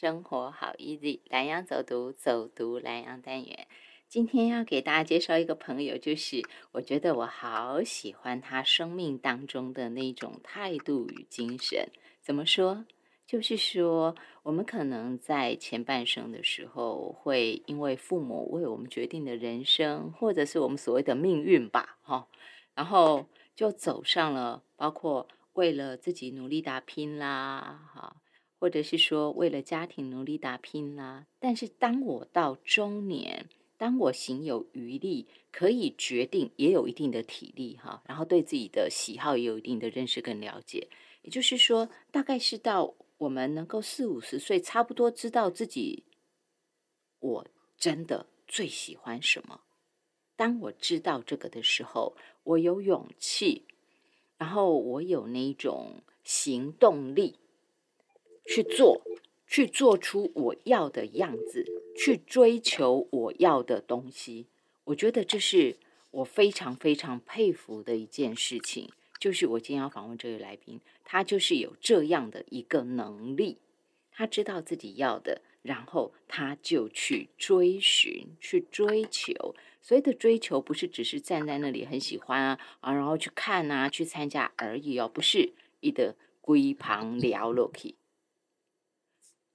生活好 easy，南洋走读走读南洋单元。今天要给大家介绍一个朋友，就是我觉得我好喜欢他生命当中的那种态度与精神。怎么说？就是说，我们可能在前半生的时候，会因为父母为我们决定的人生，或者是我们所谓的命运吧，哈，然后就走上了，包括为了自己努力打拼啦，哈。或者是说为了家庭努力打拼啦，但是当我到中年，当我行有余力，可以决定，也有一定的体力哈，然后对自己的喜好也有一定的认识跟了解，也就是说，大概是到我们能够四五十岁，差不多知道自己我真的最喜欢什么。当我知道这个的时候，我有勇气，然后我有那种行动力。去做，去做出我要的样子，去追求我要的东西。我觉得这是我非常非常佩服的一件事情。就是我今天要访问这位来宾，他就是有这样的一个能力，他知道自己要的，然后他就去追寻、去追求。所谓的追求，不是只是站在那里很喜欢啊啊，然后去看啊、去参加而已哦，不是一的龟旁聊落去。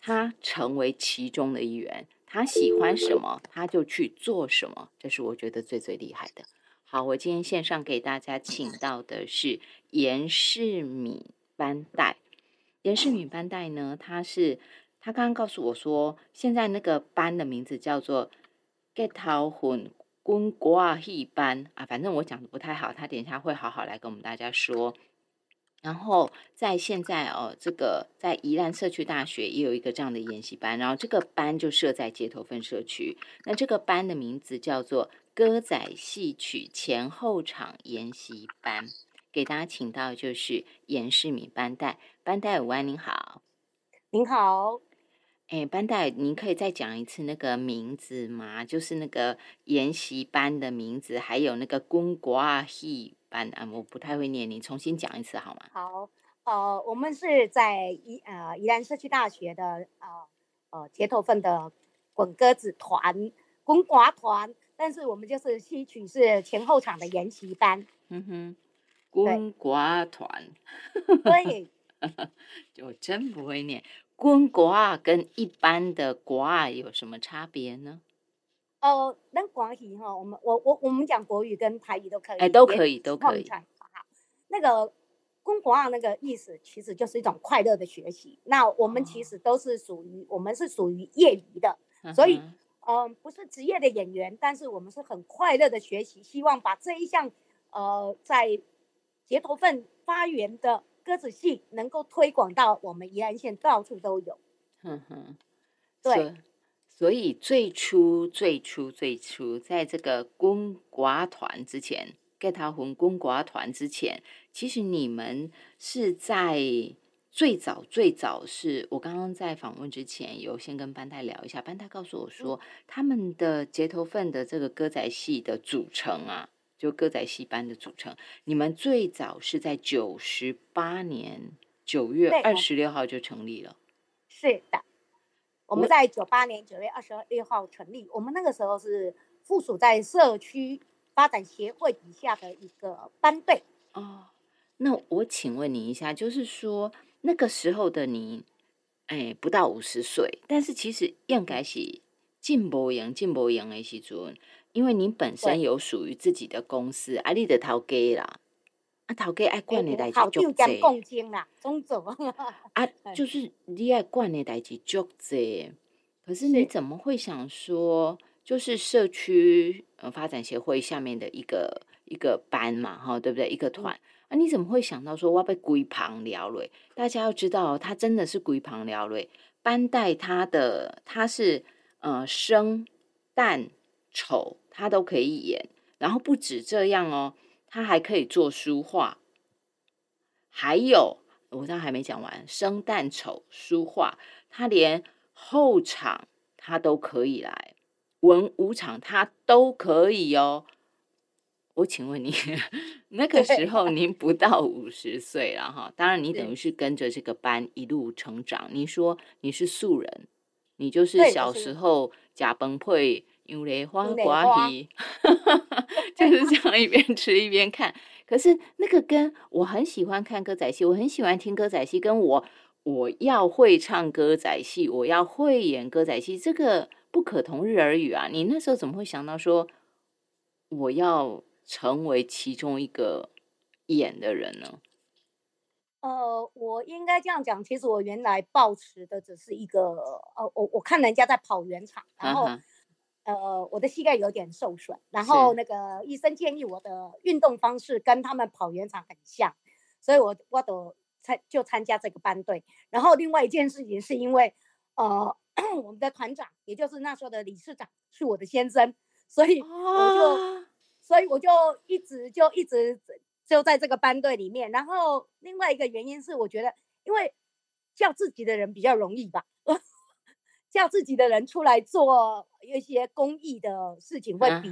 他成为其中的一员，他喜欢什么，他就去做什么，这是我觉得最最厉害的。好，我今天线上给大家请到的是严世敏班代。严世敏班代呢，他是他刚刚告诉我说，现在那个班的名字叫做 Get 桃混滚瓜戏班啊，反正我讲的不太好，他等一下会好好来跟我们大家说。然后在现在哦，这个在宜兰社区大学也有一个这样的研习班，然后这个班就设在街头分社区。那这个班的名字叫做歌仔戏曲前后场研习班，给大家请到就是严世敏班代，班代五安，您好，您好，哎，班代，您可以再讲一次那个名字吗？就是那个研习班的名字，还有那个公瓜戏。班啊，我不太会念，你重新讲一次好吗？好，呃，我们是在宜呃宜兰社区大学的呃呃街头份的滚鸽子团、滚瓜团，但是我们就是戏曲是前后场的研习班。嗯哼，滚瓜团，对，我真不会念。滚瓜跟一般的瓜有什么差别呢？哦，那广语哈，我们我我我们讲国语跟台语都可以，哎，都可以，都可以。好，那个公国啊，那个意思其实就是一种快乐的学习。那我们其实都是属于，我们是属于业余的，所以嗯，不是职业的演员，但是我们是很快乐的学习，希望把这一项呃在结头份发源的鸽子戏能够推广到我们宜兰县到处都有。嗯哼，对。所以最初、最初、最初，在这个公寡团之前，get 他混公寡团之前，其实你们是在最早、最早是我刚刚在访问之前，有先跟班太聊一下，班太告诉我说，他们的结头份的这个歌仔戏的组成啊，就歌仔戏班的组成，你们最早是在九十八年九月二十六号就成立了，是的。我们在九八年九月二十六号成立，我们那个时候是附属在社区发展协会底下的一个班队。哦，那我请问你一下，就是说那个时候的你，哎，不到五十岁，但是其实应该是进步营进步营的时阵，因为你本身有属于自己的公司，啊，你的头家啦。啊，头家爱管的代志足济，共经啦，总总啊，就是你爱管的代志足济。可是你怎么会想说，就是社区呃发展协会下面的一个一个班嘛，哈，对不对？一个团啊，你怎么会想到说我要被龟旁聊嘞？大家要知道，他真的是龟旁聊嘞。班带他的他是呃生旦丑他都可以演，然后不止这样哦。他还可以做书画，还有我刚还没讲完，生旦丑书画，他连后场他都可以来，文武场他都可以哦。我请问你，那个时候您不到五十岁了哈？当然，你等于是跟着这个班一路成长。你说你是素人，你就是小时候假崩配用雷花瓜皮，就是这样一边吃一边看。可是那个跟我很喜欢看歌仔戏，我很喜欢听歌仔戏，跟我我要会唱歌仔戏，我要会演歌仔戏，这个不可同日而语啊！你那时候怎么会想到说我要成为其中一个演的人呢？呃，我应该这样讲，其实我原来抱持的只是一个，呃，我我看人家在跑圆场，然后，呃，我的膝盖有点受损，然后那个医生建议我的运动方式跟他们跑圆场很像，所以我我都参就参加这个班队。然后另外一件事情是因为，呃，我们的团长，也就是那时候的理事长是我的先生，所以我就，所以我就一直就一直。就在这个班队里面，然后另外一个原因是，我觉得因为叫自己的人比较容易吧，叫自己的人出来做一些公益的事情会比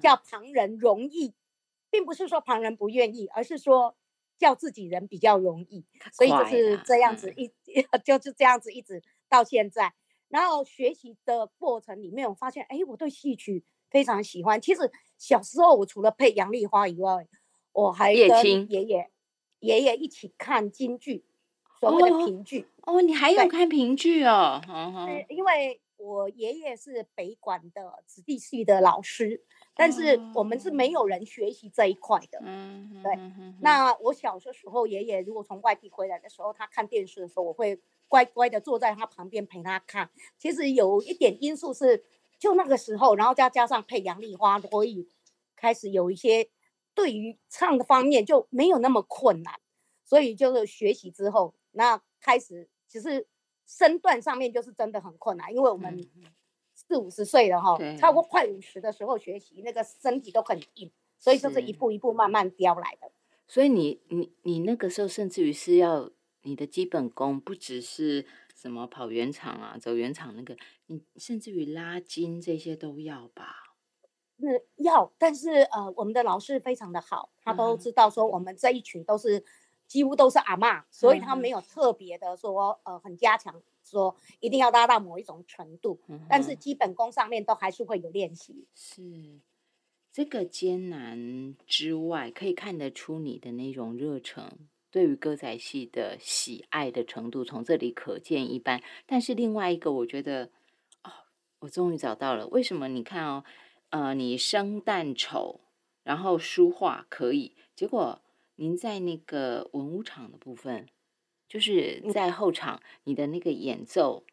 叫旁人容易，并不是说旁人不愿意，而是说叫自己人比较容易，所以就是这样子一 就是这样子一直到现在。然后学习的过程里面，我发现哎，我对戏曲非常喜欢。其实小时候我除了配杨丽花以外，我还跟爷爷爷爷一起看京剧，所谓的评剧。哦，你还有看评剧哦？是因为我爷爷是北管的子弟戏的老师，但是我们是没有人学习这一块的。嗯，对。那我小的时候，爷爷如果从外地回来的时候，他看电视的时候，我会乖乖的坐在他旁边陪他看。其实有一点因素是，就那个时候，然后再加上配杨丽花，所以开始有一些。对于唱的方面就没有那么困难，所以就是学习之后，那开始只是身段上面就是真的很困难，因为我们四五十岁了哈，超过快五十的时候学习，那个身体都很硬，所以就是一步一步慢慢雕来的。所以你你你那个时候甚至于是要你的基本功不只是什么跑圆场啊、走圆场那个，你甚至于拉筋这些都要吧？是要，但是呃，我们的老师非常的好，他都知道说我们这一群都是几乎都是阿妈，所以他没有特别的说呃很加强，说一定要拉到某一种程度，但是基本功上面都还是会有练习。是这个艰难之外，可以看得出你的那种热忱，对于歌仔戏的喜爱的程度，从这里可见一斑。但是另外一个，我觉得哦，我终于找到了，为什么？你看哦。呃，你生旦丑，然后书画可以，结果您在那个文武场的部分，就是在后场，你的那个演奏，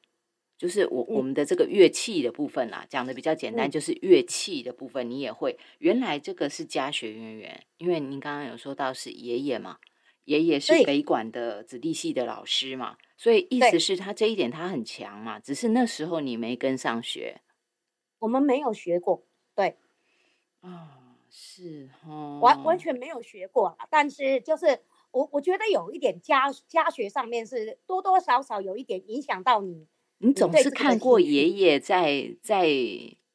就是我我们的这个乐器的部分啦，讲的比较简单，就是乐器的部分你也会。原来这个是家学渊源，因为您刚刚有说到是爷爷嘛，爷爷是北管的子弟系的老师嘛，所以意思是他这一点他很强嘛，只是那时候你没跟上学，我们没有学过。对，啊，是哈，完完全没有学过，但是就是我我觉得有一点家家学上面是多多少少有一点影响到你。你总是看过爷爷在在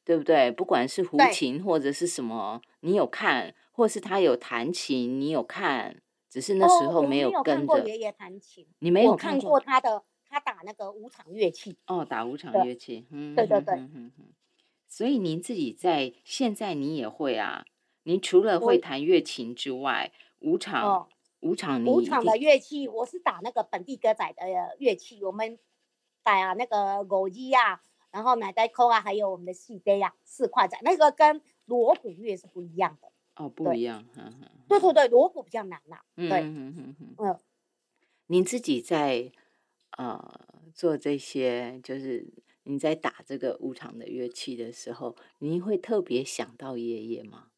对不对？不管是胡琴或者是什么，你有看，或是他有弹琴，你有看，只是那时候没有跟着爷爷弹琴。你没有看过他的，他打那个五场乐器。哦，打五场乐器，嗯，对对对。所以您自己在现在你也会啊？您除了会弹乐琴之外，舞场舞场舞场的乐器，我是打那个本地歌仔的乐器，我们打啊那个偶机啊，然后奶袋扣啊，还有我们的戏杯啊，四块仔，那个跟锣鼓乐是不一样的。哦，不一样，对对对，锣鼓比较难呐。对，嗯嗯嗯嗯。您自己在呃做这些就是。你在打这个无常的乐器的时候，你会特别想到爷爷吗？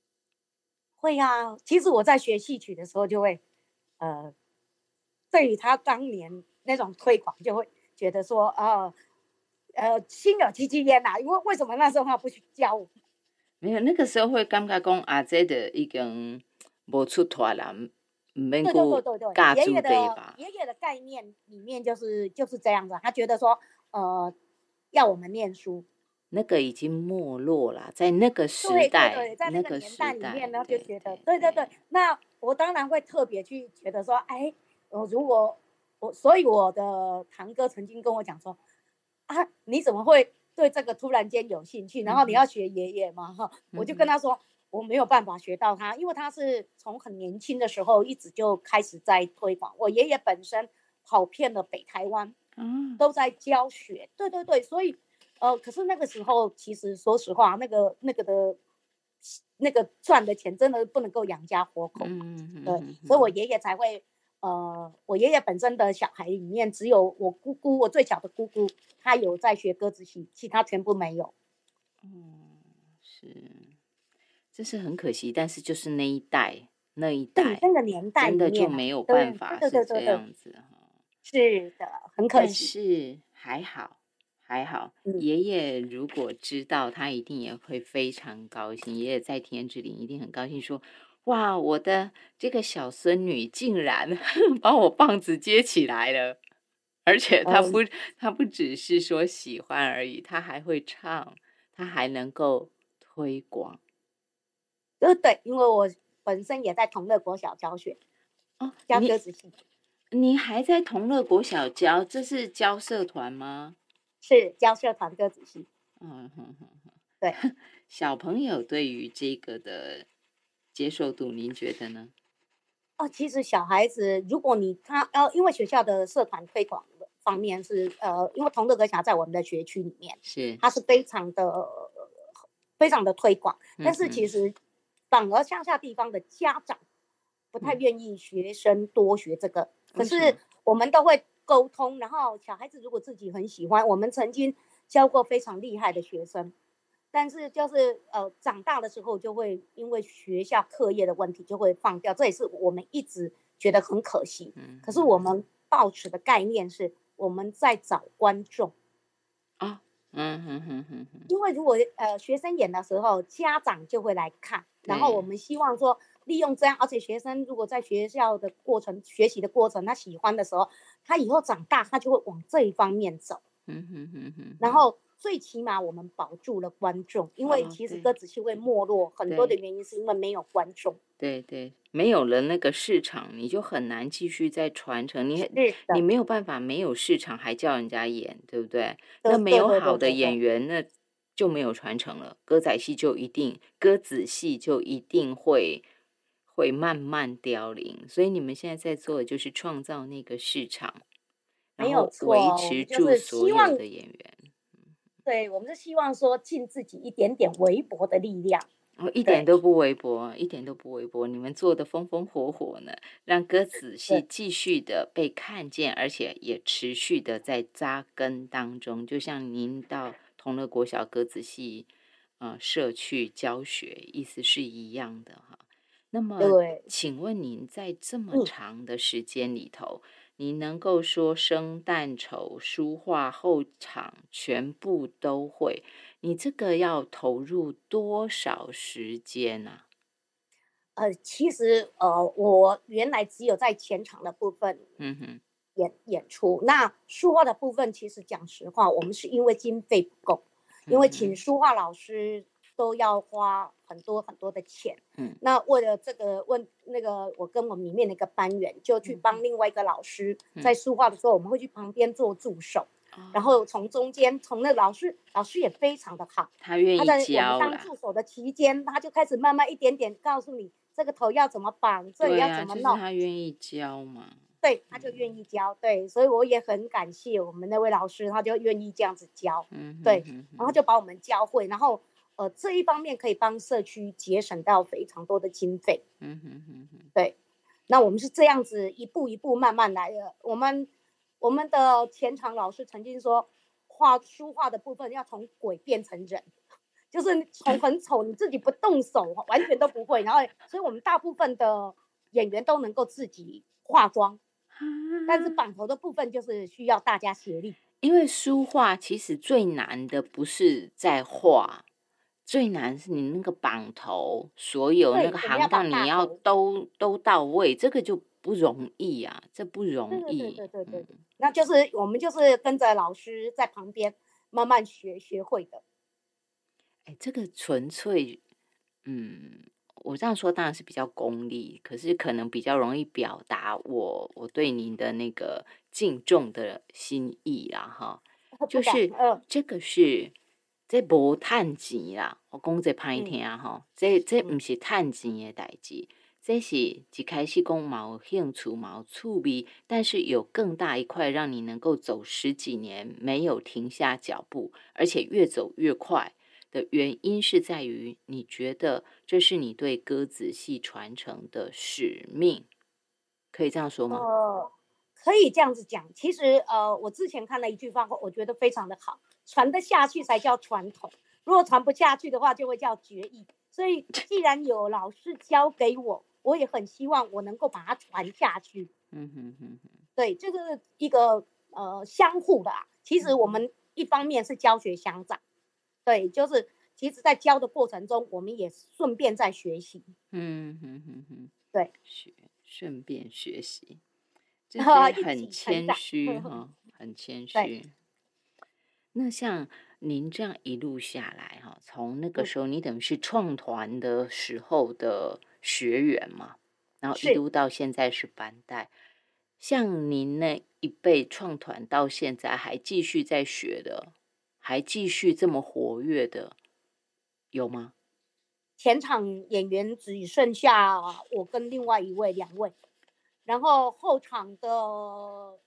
会呀，其实我在学戏曲的时候，就会呃，对于他当年那种推广，就会觉得说，呃呃，心有戚戚焉呐。因为为什么那时候他不去教我？没有，那个时候会感觉讲阿姐的已经无出团了，没过家族对吧？爷爷的概念里面就是就是这样子，他觉得说，呃。要我们念书，那个已经没落了，在那个时代对，在那个年代里面呢，就觉得，对对对，那我当然会特别去觉得说，哎，我如果我，所以我的堂哥曾经跟我讲说，啊，你怎么会对这个突然间有兴趣？然后你要学爷爷嘛哈，我就跟他说我没有办法学到他，因为他是从很年轻的时候一直就开始在推广。我爷爷本身跑遍了北台湾，嗯，都在教学。对对对，所以呃，可是那个时候其实说实话，那个那个的。那个赚的钱真的不能够养家活口，嗯对，所以我爷爷才会，呃，我爷爷本身的小孩里面只有我姑姑，我最小的姑姑，她有在学鸽子戏，其他全部没有。嗯，是，这是很可惜，但是就是那一代那一代那个年代真的就没有办法是这样子哈。是的，很可惜，是还好。还好，爷爷如果知道，他一定也会非常高兴。爷爷在天之灵一定很高兴，说：“哇，我的这个小孙女竟然 把我棒子接起来了，而且他不，他不只是说喜欢而已，他还会唱，他还能够推广。”呃，对，因为我本身也在同乐国小教学，哦，教歌子戏。你还在同乐国小教？这是教社团吗？是教社团歌子戏，嗯哼哼哼，对，小朋友对于这个的接受度，您觉得呢？哦，其实小孩子，如果你他呃，因为学校的社团推广方面是呃，因为同乐歌侠在我们的学区里面是，他是非常的非常的推广，但是其。实反而乡下地方的家长不太愿意学生多学这个，可是我们都会。沟通，然后小孩子如果自己很喜欢，我们曾经教过非常厉害的学生，但是就是呃长大的时候就会因为学校课业的问题就会放掉，这也是我们一直觉得很可惜。嗯，可是我们抱持的概念是我们在找观众啊，嗯哼哼哼，因为如果呃学生演的时候，家长就会来看，然后我们希望说。利用这样，而且学生如果在学校的过程学习的过程，他喜欢的时候，他以后长大他就会往这一方面走。嗯哼哼哼。然后最起码我们保住了观众，因为其实歌子戏会没落，很多的原因是因为没有观众。对对，没有了那个市场，你就很难继续再传承。你你没有办法没有市场还叫人家演，对不对？那没有好的演员，那就没有传承了。歌仔戏就一定，歌仔戏就一定会。会慢慢凋零，所以你们现在在做的就是创造那个市场，然后维持住所有的演员。对，我们是希望说尽自己一点点微薄的力量。哦，一点都不微薄，一点都不微薄。你们做的风风火火呢，让歌仔戏继续的被看见，而且也持续的在扎根当中。就像您到同乐国小歌子戏呃社区教学，意思是一样的哈。那么，请问您在这么长的时间里头，你能够说生旦丑书画后场全部都会？你这个要投入多少时间呢？呃，其实呃，我原来只有在前场的部分，嗯哼，演演出。那书画的部分，其实讲实话，我们是因为经费不够，因为请书画老师。都要花很多很多的钱，嗯，那为了这个问那个，我跟我们里面的一个班员就去帮另外一个老师在书画的时候，我们会去旁边做助手，然后从中间从那老师老师也非常的好，他愿意教。他在我们当助手的期间，他就开始慢慢一点点告诉你这个头要怎么绑，这里要怎么弄。他愿意教嘛？对，他就愿意教。对，所以我也很感谢我们那位老师，他就愿意这样子教。嗯，对，然后就把我们教会，然后。呃，这一方面可以帮社区节省到非常多的经费。嗯哼哼哼，对。那我们是这样子一步一步慢慢来的。我们我们的前场老师曾经说，画书画的部分要从鬼变成人，就是从很丑，你自己不动手，完全都不会。然后，所以我们大部分的演员都能够自己化妆，但是绑头的部分就是需要大家协力。因为书画其实最难的不是在画。最难是你那个绑头，所有那个行当你要都都到位，这个就不容易啊，这不容易。对对对对，那就是我们就是跟着老师在旁边慢慢学学会的。哎，这个纯粹，嗯，我这样说当然是比较功利，可是可能比较容易表达我我对您的那个敬重的心意啦，哈。就是这个是这无趁钱啦，我讲这歹听吼，这这毋是趁钱的代志。这是一开始讲毛兴趣、毛趣味，但是有更大一块让你能够走十几年没有停下脚步，而且越走越快的原因是在于，你觉得这是你对鸽子戏传承的使命，可以这样说吗？呃，可以这样子讲。其实，呃，我之前看了一句话，我觉得非常的好，传得下去才叫传统，如果传不下去的话，就会叫绝艺。所以，既然有老师教给我。我也很希望我能够把它传下去。嗯哼哼哼，对，这个一个呃相互的。其实我们一方面是教学相长，对，就是其实，在教的过程中，我们也顺便在学习。嗯哼哼哼，对，学顺便学习，这很谦虚 哈，很谦虚。那像您这样一路下来哈，从那个时候你等于是创团的时候的。学员嘛，然后一路到现在是班带，像您那一辈创团到现在还继续在学的，还继续这么活跃的，有吗？前场演员只剩下我跟另外一位两位，然后后场的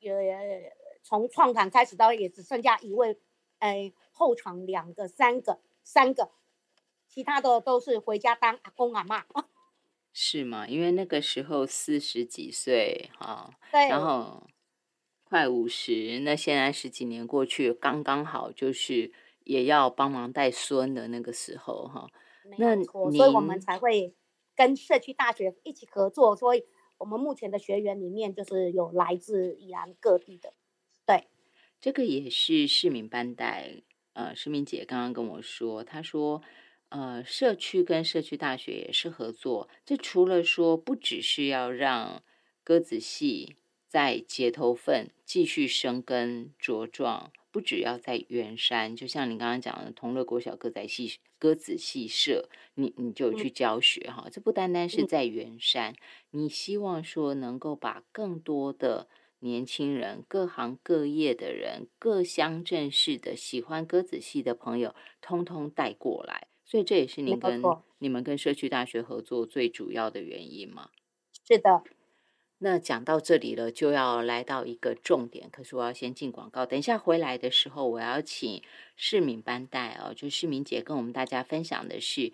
也从创团开始到也只剩下一位，哎，后场两个、三个、三个。其他的都是回家当阿公阿妈，是吗？因为那个时候四十几岁哈，对，然后快五十，那现在十几年过去，刚刚好就是也要帮忙带孙的那个时候哈。那所以我们才会跟社区大学一起合作，所以我们目前的学员里面就是有来自宜兰各地的，对，这个也是市民班带，呃，市民姐刚刚跟我说，她说。呃，社区跟社区大学也是合作。这除了说，不只是要让鸽子戏在街头份继续生根茁壮，不只要在圆山，就像你刚刚讲的同乐国小歌仔戏鸽子戏社，你你就去教学哈。这不单单是在圆山，你希望说能够把更多的年轻人、各行各业的人、各乡镇市的喜欢鸽子戏的朋友，通通带过来。所以这也是您跟你们跟社区大学合作最主要的原因吗？是的。那讲到这里了，就要来到一个重点。可是我要先进广告，等一下回来的时候，我要请市民班带哦，就市民姐跟我们大家分享的是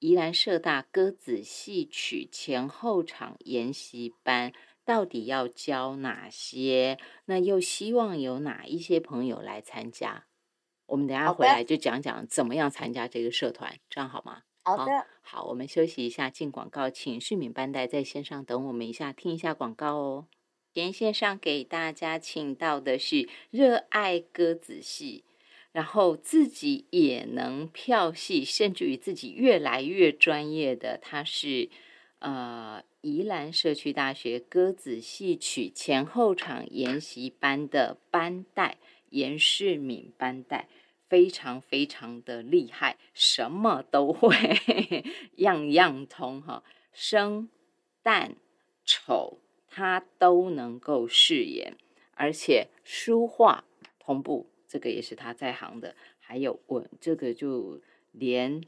宜兰社大鸽子戏曲前后场研习班到底要教哪些？那又希望有哪一些朋友来参加？我们等下回来就讲讲怎么样参加这个社团，这样好吗？好的，好，我们休息一下，进广告，请旭敏班带在线上等我们一下，听一下广告哦。连线上给大家请到的是热爱鸽子戏，然后自己也能票戏，甚至于自己越来越专业的，他是呃宜兰社区大学鸽子戏曲前后场研习班的班带。严世敏班带非常非常的厉害，什么都会，样样通哈，生、旦、丑他都能够饰演，而且书画同步，这个也是他在行的。还有我这个就连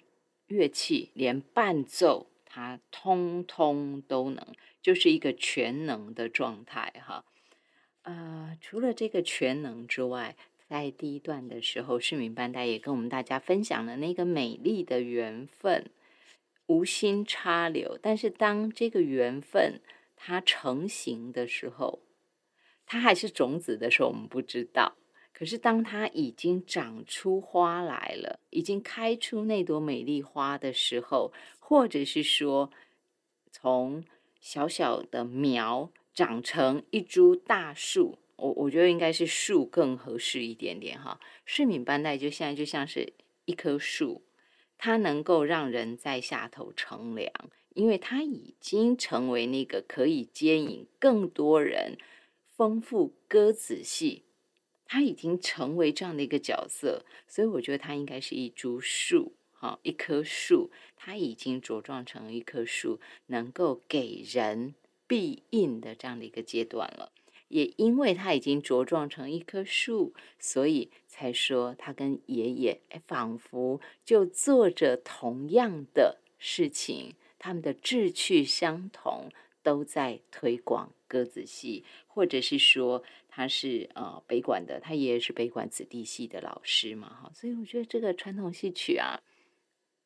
乐器、连伴奏，他通通都能，就是一个全能的状态哈。呃，除了这个全能之外，在第一段的时候，市民班代也跟我们大家分享了那个美丽的缘分，无心插柳。但是当这个缘分它成型的时候，它还是种子的时候，我们不知道。可是当它已经长出花来了，已经开出那朵美丽花的时候，或者是说从小小的苗。长成一株大树，我我觉得应该是树更合适一点点哈。市民班带就现在就像是一棵树，它能够让人在下头乘凉，因为它已经成为那个可以接引更多人、丰富鸽子系，他已经成为这样的一个角色，所以我觉得他应该是一株树，哈，一棵树，他已经茁壮成一棵树，能够给人。必应的这样的一个阶段了。也因为他已经茁壮成一棵树，所以才说他跟爷爷仿佛就做着同样的事情，他们的志趣相同，都在推广鸽子戏，或者是说他是呃北管的，他爷爷是北管子弟戏的老师嘛，哈，所以我觉得这个传统戏曲啊，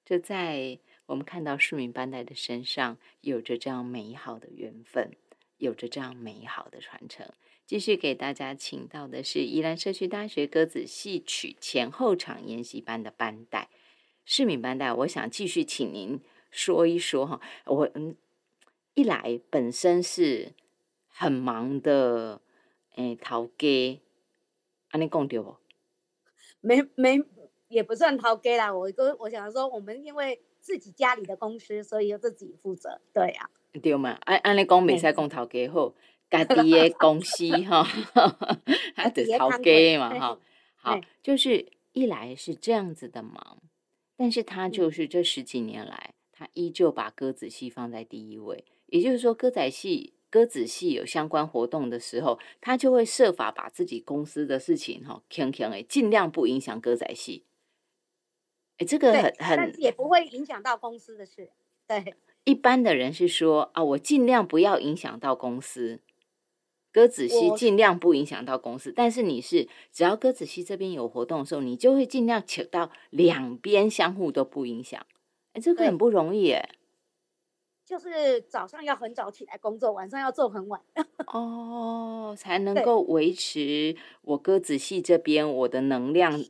就在我们看到市民班代的身上，有着这样美好的缘分。有着这样美好的传承。继续给大家请到的是宜兰社区大学鸽子戏曲前后场研习班的班带，市民班带。我想继续请您说一说哈，我嗯，一来本身是很忙的，诶，陶给，安尼讲对不？没没，也不算陶给啦。我跟我想说，我们因为自己家里的公司，所以要自己负责。对呀。对嘛？按按你讲，未使讲头家好，家己的公司 哈，还得 头家嘛哈。好，就是一来是这样子的忙，但是他就是这十几年来，他依旧把歌子戏放在第一位。也就是说，歌仔戏、歌子戏有相关活动的时候，他就会设法把自己公司的事情哈，强强诶，尽量不影响歌仔戏。哎，这个很很，但是也不会影响到公司的事，对。一般的人是说啊，我尽量不要影响到公司，歌子戏尽量不影响到公司。但是你是只要歌子戏这边有活动的时候，你就会尽量扯到两边相互都不影响。哎，这个很不容易哎。就是早上要很早起来工作，晚上要做很晚 哦，才能够维持我歌子戏这边我的能量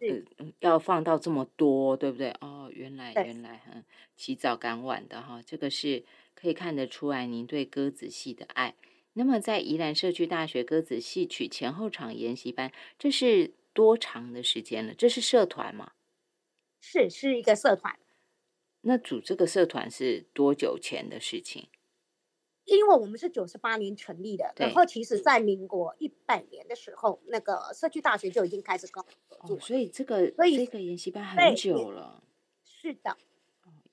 要放到这么多，对不对？哦，原来原来嗯，起早赶晚的哈，这个是可以看得出来您对歌子戏的爱。那么在宜兰社区大学歌子戏曲前后场研习班，这是多长的时间了？这是社团吗？是，是一个社团。那组这个社团是多久前的事情？因为我们是九十八年成立的，然后其实在民国一百年的时候，那个社区大学就已经开始搞合作，所以这个所以这个研习班很久了。是的，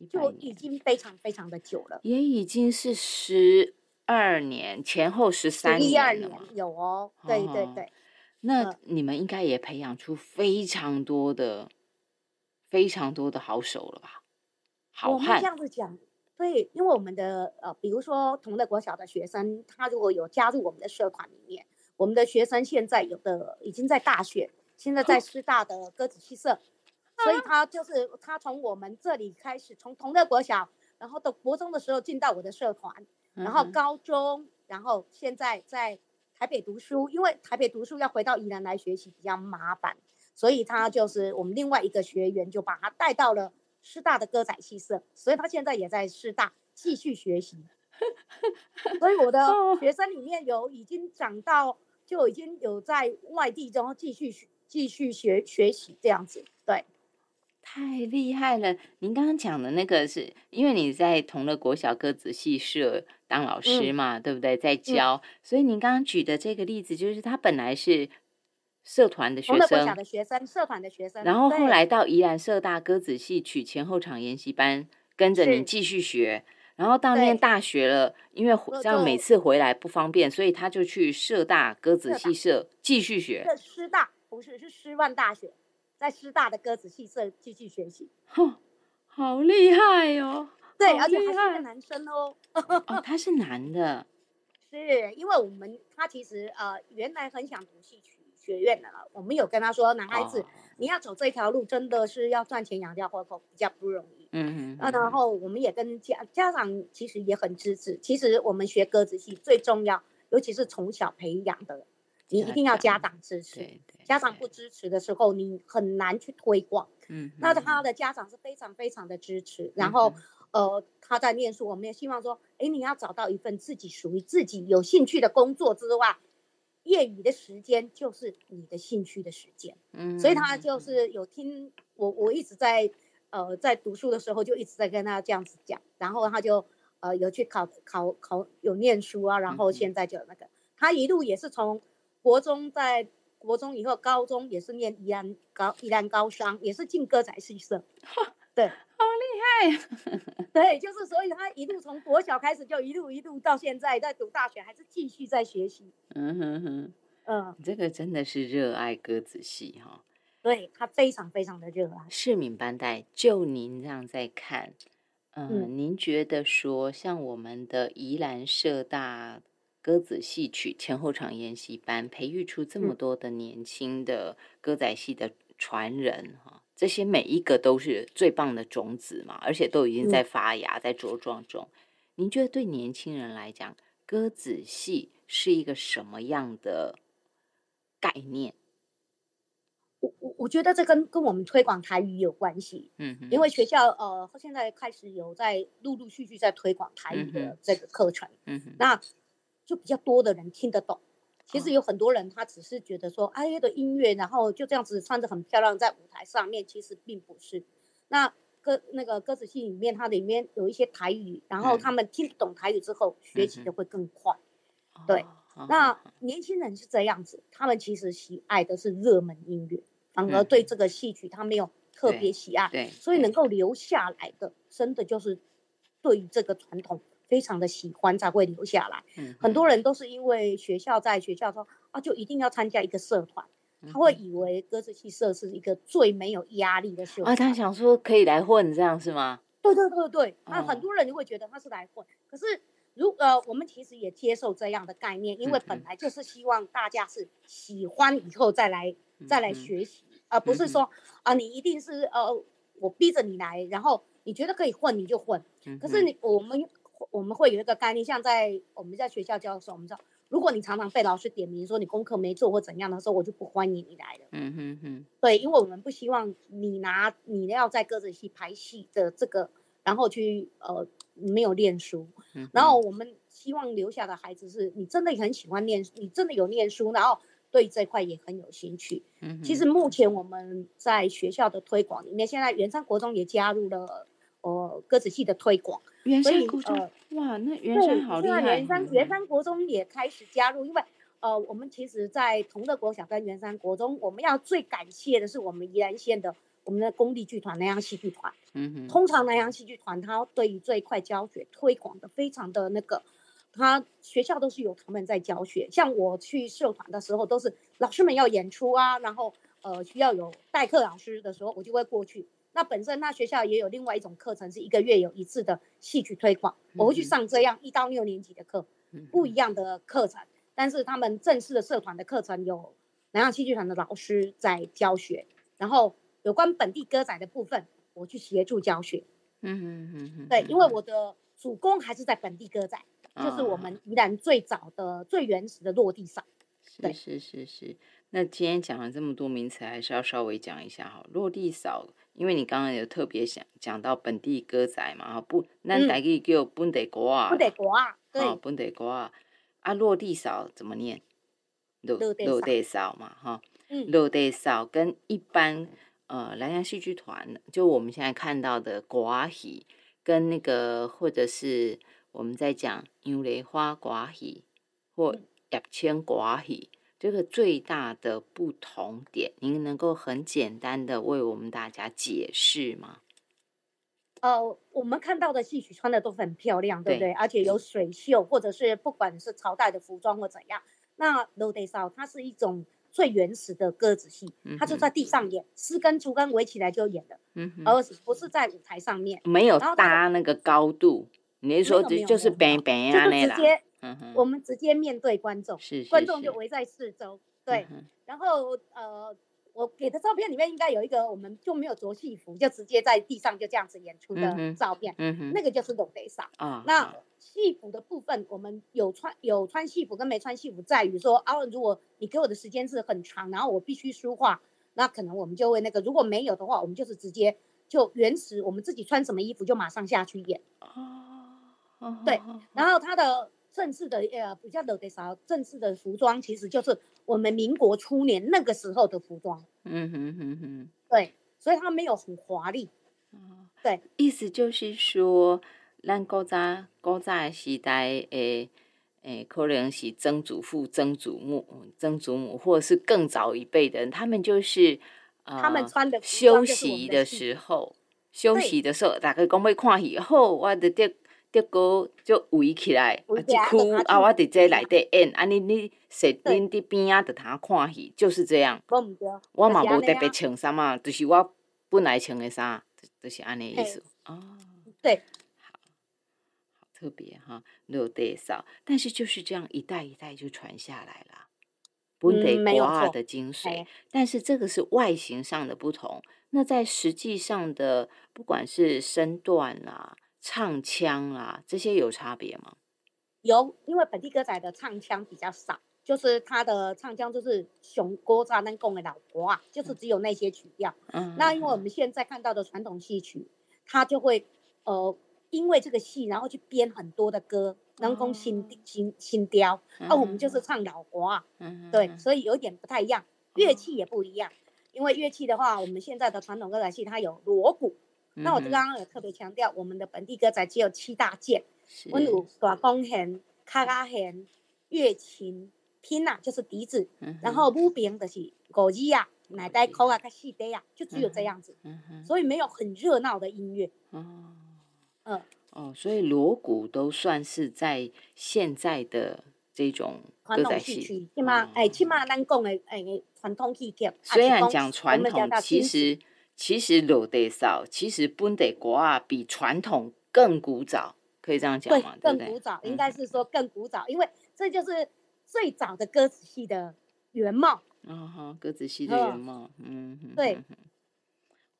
就已经非常非常的久了，也已经是十二年前后十三年了有哦，对对对。那你们应该也培养出非常多的、非常多的好手了吧？我们这样子讲，对，因为我们的呃，比如说同乐国小的学生，他如果有加入我们的社团里面，我们的学生现在有的已经在大学，现在在师大的歌子戏社，所以他就是他从我们这里开始，从同乐国小，然后到国中的时候进到我的社团，然后高中，然后现在在台北读书，因为台北读书要回到宜兰来学习比较麻烦，所以他就是我们另外一个学员就把他带到了。师大的歌仔戏社，所以他现在也在师大继续学习。所以我的学生里面有已经长到，就已经有在外地中继续继续学学习这样子。对，太厉害了！您刚刚讲的那个是因为你在同乐国小歌子戏社当老师嘛，对不对？在教，所以您刚刚举的这个例子就是他本来是。社团的学生，的学生，社团的学生，然后后来到宜兰社大歌子戏曲前后场研习班，跟着你继续学，然后到念大学了，因为这样每次回来不方便，所以他就去社大歌子戏社继续学。师大不是是师范大学，在师大的歌子戏社继续学习。哼，好厉害哟！对，而且他是个男生哦。哦，他是男的。是因为我们他其实呃原来很想读戏曲。学院的了，我们有跟他说，男孩子你要走这条路，真的是要赚钱养家糊口，比较不容易。嗯嗯。那然后我们也跟家家长其实也很支持。其实我们学歌子戏最重要，尤其是从小培养的，你一定要家长支持。家长不支持的时候，你很难去推广。嗯。那他的家长是非常非常的支持。然后呃，他在念书，我们也希望说，哎，你要找到一份自己属于自己有兴趣的工作之外。业余的时间就是你的兴趣的时间，嗯，所以他就是有听我，我一直在呃在读书的时候就一直在跟他这样子讲，然后他就呃有去考考考有念书啊，然后现在就那个。他一路也是从国中在国中以后高中也是念宜安高宜安高商，也是进歌仔戏社，对，好厉 对，就是所以他一路从国小开始就一路一路到现在在读大学，还是继续在学习。嗯哼哼，嗯，这个真的是热爱鸽子戏哈。对他非常非常的热爱。市民班代，就您这样在看，嗯，您觉得说像我们的宜兰社大鸽子戏曲前后场研习班，培育出这么多的年轻的歌仔戏的传人哈，这些每一个都是最棒的种子嘛，而且都已经在发芽，在茁壮中。您觉得对年轻人来讲，鸽子戏是一个什么样的概念？我我我觉得这跟跟我们推广台语有关系，嗯，因为学校呃现在开始有在陆陆续续在推广台语的这个课程，嗯哼，那就比较多的人听得懂。其实有很多人他只是觉得说，哎，的音乐，然后就这样子穿着很漂亮在舞台上面，其实并不是。那歌那个歌词戏里面，它里面有一些台语，然后他们听懂台语之后，学习的会更快，对。那年轻人是这样子，他们其实喜爱的是热门音乐，反而对这个戏曲他没有特别喜爱，对，所以能够。留下来的，真的就是对于这个传统非常的喜欢才会留下来。嗯，很多人都是因为学校在学校说啊，就一定要参加一个社团，他会以为歌子戏社是一个最没有压力的社团，啊，他想说可以来混，这样是吗？对对对对，那很多人就会觉得他是来混，可是。如呃，我们其实也接受这样的概念，因为本来就是希望大家是喜欢以后再来再来学习，而不是说啊，你一定是呃，我逼着你来，然后你觉得可以混你就混。可是你我们我们会有一个概念，像在我们在学校教的时候，我们知道，如果你常常被老师点名说你功课没做或怎样的时候，我就不欢迎你来了。嗯哼哼。对，因为我们不希望你拿你要在歌子戏排戏的这个，然后去呃。没有念书，然后我们希望留下的孩子是你真的很喜欢念，你真的有念书，然后对这块也很有兴趣。嗯，其实目前我们在学校的推广里面，现在元山国中也加入了呃歌子戏的推广。元山国中，哇，那元山好厉害！元山元山国中也开始加入，因为呃，我们其实，在同乐国小跟元山国中，我们要最感谢的是我们宜兰县的。我们的公立剧团南洋戏剧团，嗯哼，通常南洋戏剧团它对于这一块教学推广的非常的那个，他学校都是有他们在教学。像我去社团的时候，都是老师们要演出啊，然后呃需要有代课老师的时候，我就会过去。那本身那学校也有另外一种课程，是一个月有一次的戏曲推广，我会去上这样一到六年级的课，不一样的课程。但是他们正式的社团的课程有南洋戏剧团的老师在教学，然后。有关本地歌仔的部分，我去协助教学。嗯嗯嗯嗯，对，因为我的主攻还是在本地歌仔，就是我们宜兰最早的、最原始的落地扫。是是是是。那今天讲了这么多名词，还是要稍微讲一下哈。落地扫，因为你刚刚有特别想讲到本地歌仔嘛哈，不，那台语叫本地歌啊。本地歌啊，对，本地歌啊。啊，落地扫怎么念？落落地扫嘛哈。嗯。落地扫跟一般。呃，南洋戏剧团就我们现在看到的寡戏，跟那个或者是我们在讲杨雷花寡戏或叶千寡戏，这个最大的不同点，您能够很简单的为我们大家解释吗？呃，我们看到的戏曲穿的都很漂亮，对不对？而且有水袖，或者是不管是朝代的服装或怎样，那罗德少它是一种。最原始的鸽子戏，它就在地上演，四根竹竿围起来就演的，而不是在舞台上面，没有搭那个高度。你是说就就是边边啊那直接，我们直接面对观众，观众就围在四周，对，然后呃。我给的照片里面应该有一个，我们就没有着戏服，就直接在地上就这样子演出的照片。嗯哼，那个就是龙德萨。啊，那戏服的部分，我们有穿有穿戏服跟没穿戏服，在于说啊，如果你给我的时间是很长，然后我必须梳化，那可能我们就会那个；如果没有的话，我们就是直接就原始，我们自己穿什么衣服就马上下去演。哦，对，然后他的。正式的呃比较的少，正式的服装其实就是我们民国初年那个时候的服装。嗯哼哼哼，对，所以它没有很华丽。哦，对，意思就是说，咱古早古早的时代诶诶，可能是曾祖父、曾祖母、曾祖母，或者是更早一辈的人，他们就是他们穿的休息的时候。休息的时候，大家讲要看戏，后，我得得得个就围起来，啊一区啊，我伫这内底演，安尼你坐恁伫边啊，伫他看戏，就是这样。我嘛无特别穿衫嘛，就是我本来穿的衫，就是安尼意思。哦，对，好，好特别哈，六代扫，但是就是这样一代一代就传下来了，本地国画的精髓。但是这个是外形上的不同，那在实际上的，不管是身段啦。唱腔啊，这些有差别吗？有，因为本地歌仔的唱腔比较少，就是他的唱腔就是熊郭扎能贡的老婆啊，就是只有那些曲调。嗯，那因为我们现在看到的传统戏曲，他就会呃，因为这个戏，然后去编很多的歌，能贡新新新雕，那我们就是唱老国啊。嗯，对，所以有点不太一样，乐器也不一样。因为乐器的话，我们现在的传统歌仔戏它有锣鼓。那我就刚刚有特别强调，我们的本地歌仔只有七大件，温有大弓弦、卡拉弦、乐琴、拼呐就是笛子，然后木柄就是鼓子啊、奶带口啊、卡细笛啊，就只有这样子，所以没有很热闹的音乐。哦，嗯，哦，所以锣鼓都算是在现在的这种传统戏曲，起码哎，起码咱讲的哎传统戏曲，虽然讲传统，其实。其实老地少，其实本地国啊比传统更古早，可以这样讲吗？对，更古早，应该是说更古早，因为这就是最早的歌子戏的原貌。嗯哼，歌子戏的原貌，嗯，对。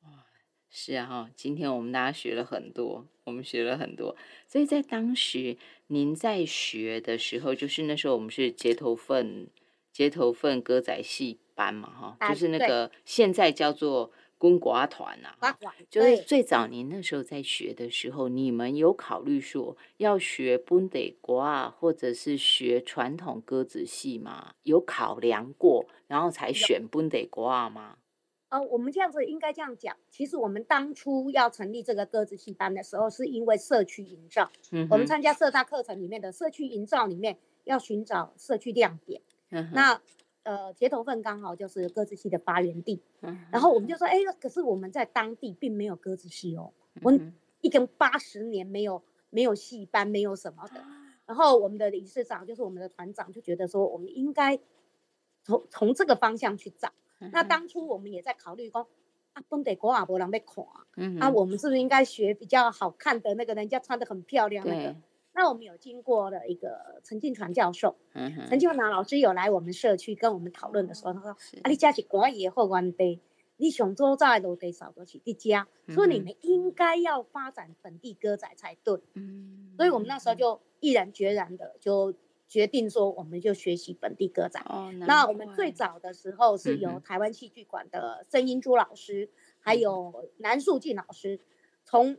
哇，是啊哈，今天我们大家学了很多，我们学了很多，所以在当时您在学的时候，就是那时候我们是街头份街头份歌仔戏班嘛，哈，就是那个现在叫做。公寡团呐，就是最早您那时候在学的时候，你们有考虑说要学本地寡，或者是学传统歌子戏吗？有考量过，然后才选本地寡吗？呃，我们这样子应该这样讲，其实我们当初要成立这个歌子戏班的时候，是因为社区营造。嗯，我们参加社大课程里面的社区营造里面，要寻找社区亮点。嗯，那。呃，铁头份刚好就是鸽子戏的发源地，然后我们就说，哎，可是我们在当地并没有鸽子戏哦，我们一根八十年没有没有戏班，没有什么的。然后我们的理事长就是我们的团长就觉得说，我们应该从从这个方向去找。那当初我们也在考虑说，啊，本地国阿伯人被垮，啊，我们是不是应该学比较好看的那个人家穿的很漂亮那个？那我们有经过了一个陈进传教授，陈进传老师有来我们社区跟我们讨论的时候，他说：“啊，你家是国也后关地，你想做在都得少多起的家，所以你们应该要发展本地歌仔才对。”嗯，所以我们那时候就毅然决然的就决定说，我们就学习本地歌仔。哦，那我们最早的时候是由台湾戏剧馆的曾英珠老师，还有南树进老师从。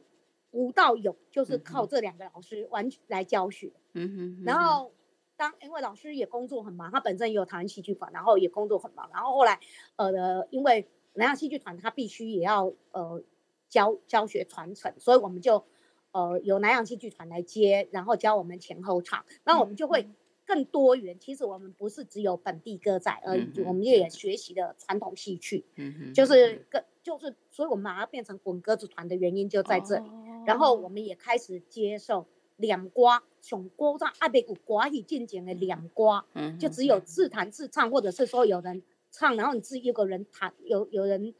无到有，就是靠这两个老师完全来教学。嗯哼。然后，当因为老师也工作很忙，他本身也有台湾戏剧团，然后也工作很忙。然后后来，呃，因为南洋戏剧团他必须也要呃教教学传承，所以我们就呃由南洋戏剧团来接，然后教我们前后场。那我们就会更多元。其实我们不是只有本地歌仔而已，我们也学习了传统戏曲。就是更就是，所以我们把它变成滚鸽子团的原因就在这里。然后我们也开始接受两瓜，从歌上阿贝古寡语进行的两瓜，嗯，就只有自弹自唱，或者是说有人唱，然后你自己一个人弹，有有人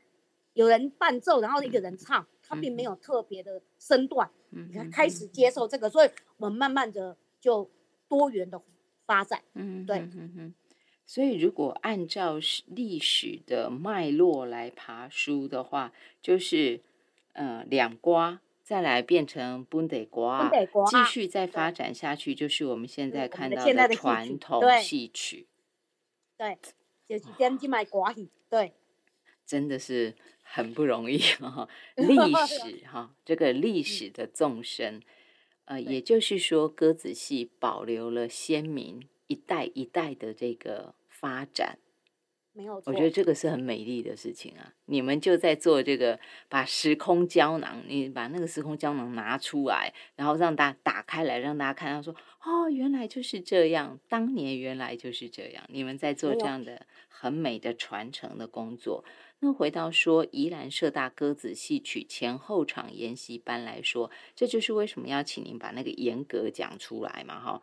有人伴奏，然后一个人唱，他并没有特别的身段，嗯，开始接受这个，所以我们慢慢的就多元的发展，嗯，对，嗯嗯，所以如果按照历史的脉络来爬书的话，就是呃两瓜。再来变成本地瓜，继续再发展下去，就是我们现在看到的传统戏曲。对，就是点去卖瓜戏。对，真的是很不容易哈。历史哈，这个历史的纵深，呃，也就是说，鸽子戏保留了先民一代一代的这个发展。没有，我觉得这个是很美丽的事情啊！你们就在做这个，把时空胶囊，你把那个时空胶囊拿出来，然后让大家打开来，让大家看到说，哦，原来就是这样，当年原来就是这样。你们在做这样的很美的传承的工作。那回到说宜兰社大歌子戏曲前后场研习班来说，这就是为什么要请您把那个严格讲出来嘛，哈。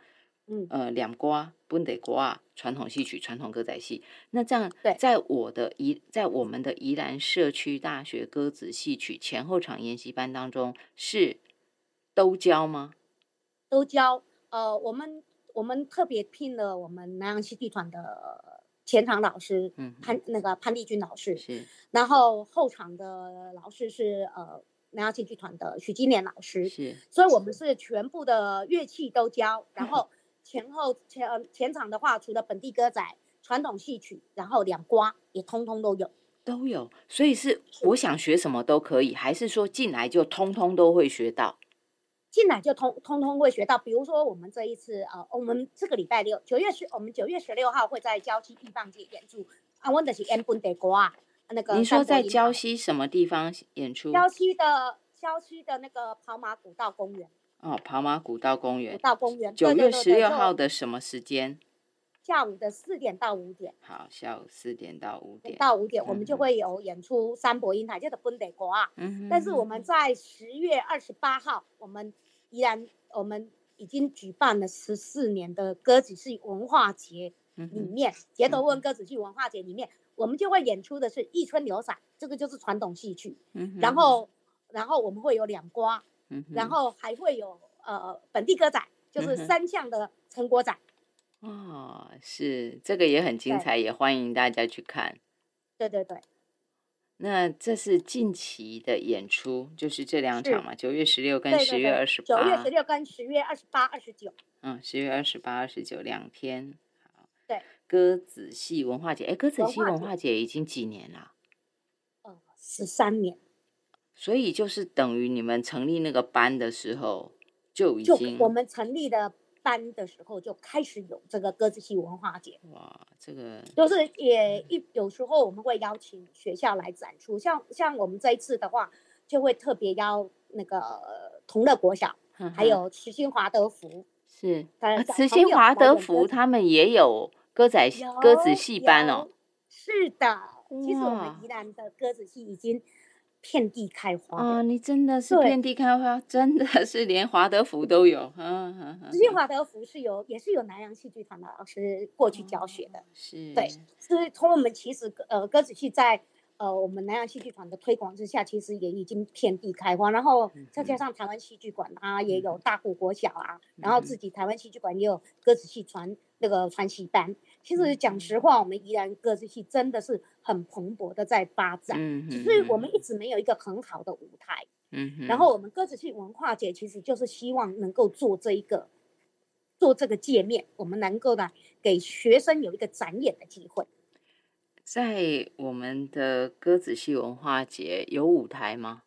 嗯，呃，两瓜不得瓜，传统戏曲、传统歌仔戏。那这样，对，在我的宜，在我们的宜兰社区大学歌子戏曲前后场研习班当中，是都教吗？都教。呃，我们我们特别聘了我们南洋戏剧团的前场老师，嗯，潘那个潘丽君老师是，然后后场的老师是呃南洋戏剧团的许金莲老师，是，所以我们是全部的乐器都教，然 后。前后前前场的话，除了本地歌仔、传统戏曲，然后两瓜也通通都有，都有。所以是我想学什么都可以，还是说进来就通通都会学到？进来就通通通会学到。比如说我们这一次呃，我们这个礼拜六九月十，我们九月十六号会在礁溪地方节演出。啊，我的是 M 本地瓜，那个你说在礁溪什么地方演出？礁溪的礁溪的那个跑马古道公园。哦，跑马古道公园。古道公园。九月十六号的什么时间？下午的四点到五点。好，下午四点到五点。到五点，我们就会有演出三伯英台，叫做本地国啊。嗯。但是我们在十月二十八号，我们依然我们已经举办了十四年的歌子戏文化节里面，杰头问歌子戏文化节里面，我们就会演出的是一春流散，这个就是传统戏曲。嗯。然后，然后我们会有两瓜。然后还会有呃本地歌仔，就是三项的成果展。哦，是这个也很精彩，也欢迎大家去看。对对对。那这是近期的演出，就是这两场嘛，九月十六跟十月二十八。九月十六跟十月二十八、二十九。嗯，十月二十八、二十九两天。好。对。歌子戏文化节，哎，歌子戏文化节已经几年了？呃，十三年。所以就是等于你们成立那个班的时候就已经，我们成立的班的时候就开始有这个歌子戏文化节。哇，这个就是也一有时候我们会邀请学校来展出，像像我们这一次的话，就会特别邀那个同乐国小，还有慈心华德福，是慈心华德福他们也有歌仔歌子戏班哦。是的，其实我们宜兰的歌子戏已经。遍地开花啊！你真的是遍地开花，真的是连华德福都有。嗯嗯嗯。其华德福是有，也是有南洋戏剧团的老师过去教学的。是。对，是从我们其实呃歌子戏在呃我们南洋戏剧团的推广之下，其实也已经遍地开花。然后再加上台湾戏剧馆啊，也有大湖国小啊，然后自己台湾戏剧馆也有歌子戏传那个传习班。其实讲实话，我们宜兰歌子戏真的是很蓬勃的在发展，只是我们一直没有一个很好的舞台。嗯，然后我们歌子戏文化节其实就是希望能够做这一个，做这个界面，我们能够呢给学生有一个展演的机会。在我们的歌子戏文化节有舞台吗？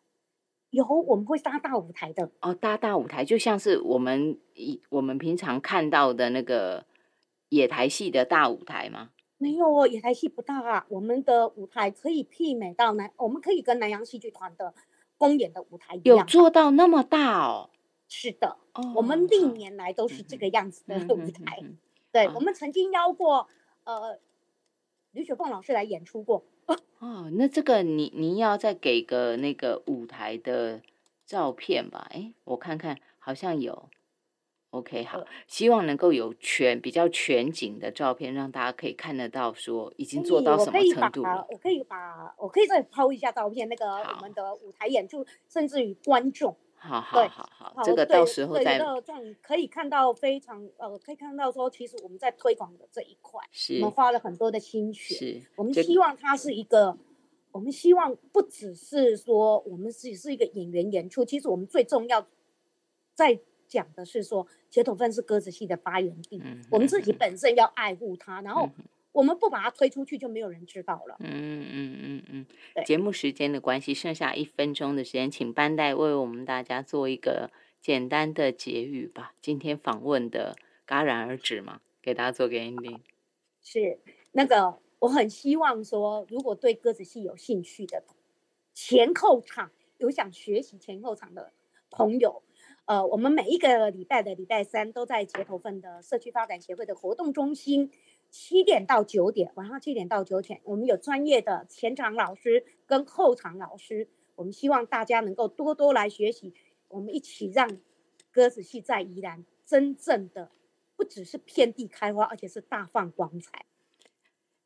有，我们会搭大舞台的。哦，搭大舞台，就像是我们一我们平常看到的那个。野台戏的大舞台吗？没有哦，野台戏不大啊。我们的舞台可以媲美到南，我们可以跟南洋戏剧团的公演的舞台一样。有做到那么大哦？是的，我们历年来都是这个样子的舞台。对，我们曾经邀过呃吕雪凤老师来演出过。哦，那这个你您要再给个那个舞台的照片吧？哎，我看看，好像有。OK，好，希望能够有全比较全景的照片，让大家可以看得到，说已经做到什么程度了。我可以把，我可以再抛一下照片，那个我们的舞台演出，甚至于观众。好好好好，这个到时候再。这样可以看到非常呃，可以看到说，其实我们在推广的这一块，我们花了很多的心血。是，我们希望它是一个，我们希望不只是说我们只是一个演员演出，其实我们最重要在。讲的是说，铁头分是鸽子戏的发源地，我们自己本身要爱护它，然后我们不把它推出去，就没有人知道了。嗯嗯嗯嗯。节目时间的关系，剩下一分钟的时间，请班代为我们大家做一个简单的结语吧。今天访问的戛然而止嘛，给大家做个 ending。是那个，我很希望说，如果对鸽子戏有兴趣的前后场有想学习前后场的朋友。呃，我们每一个礼拜的礼拜三都在结头份的社区发展协会的活动中心七点到九点，晚上七点到九点，我们有专业的前场老师跟后场老师，我们希望大家能够多多来学习，我们一起让鸽子戏在宜兰真正的不只是遍地开花，而且是大放光彩。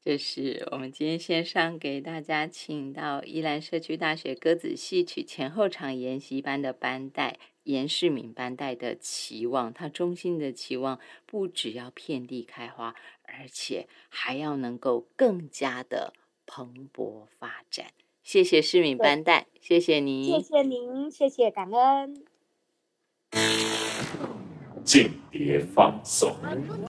这是我们今天线上给大家请到宜兰社区大学鸽子戏曲前后场研习班的班带严世敏班带的期望，他衷心的期望不只要遍地开花，而且还要能够更加的蓬勃发展。谢谢世敏班带，谢谢您，谢谢您，谢谢感恩。敬别放松。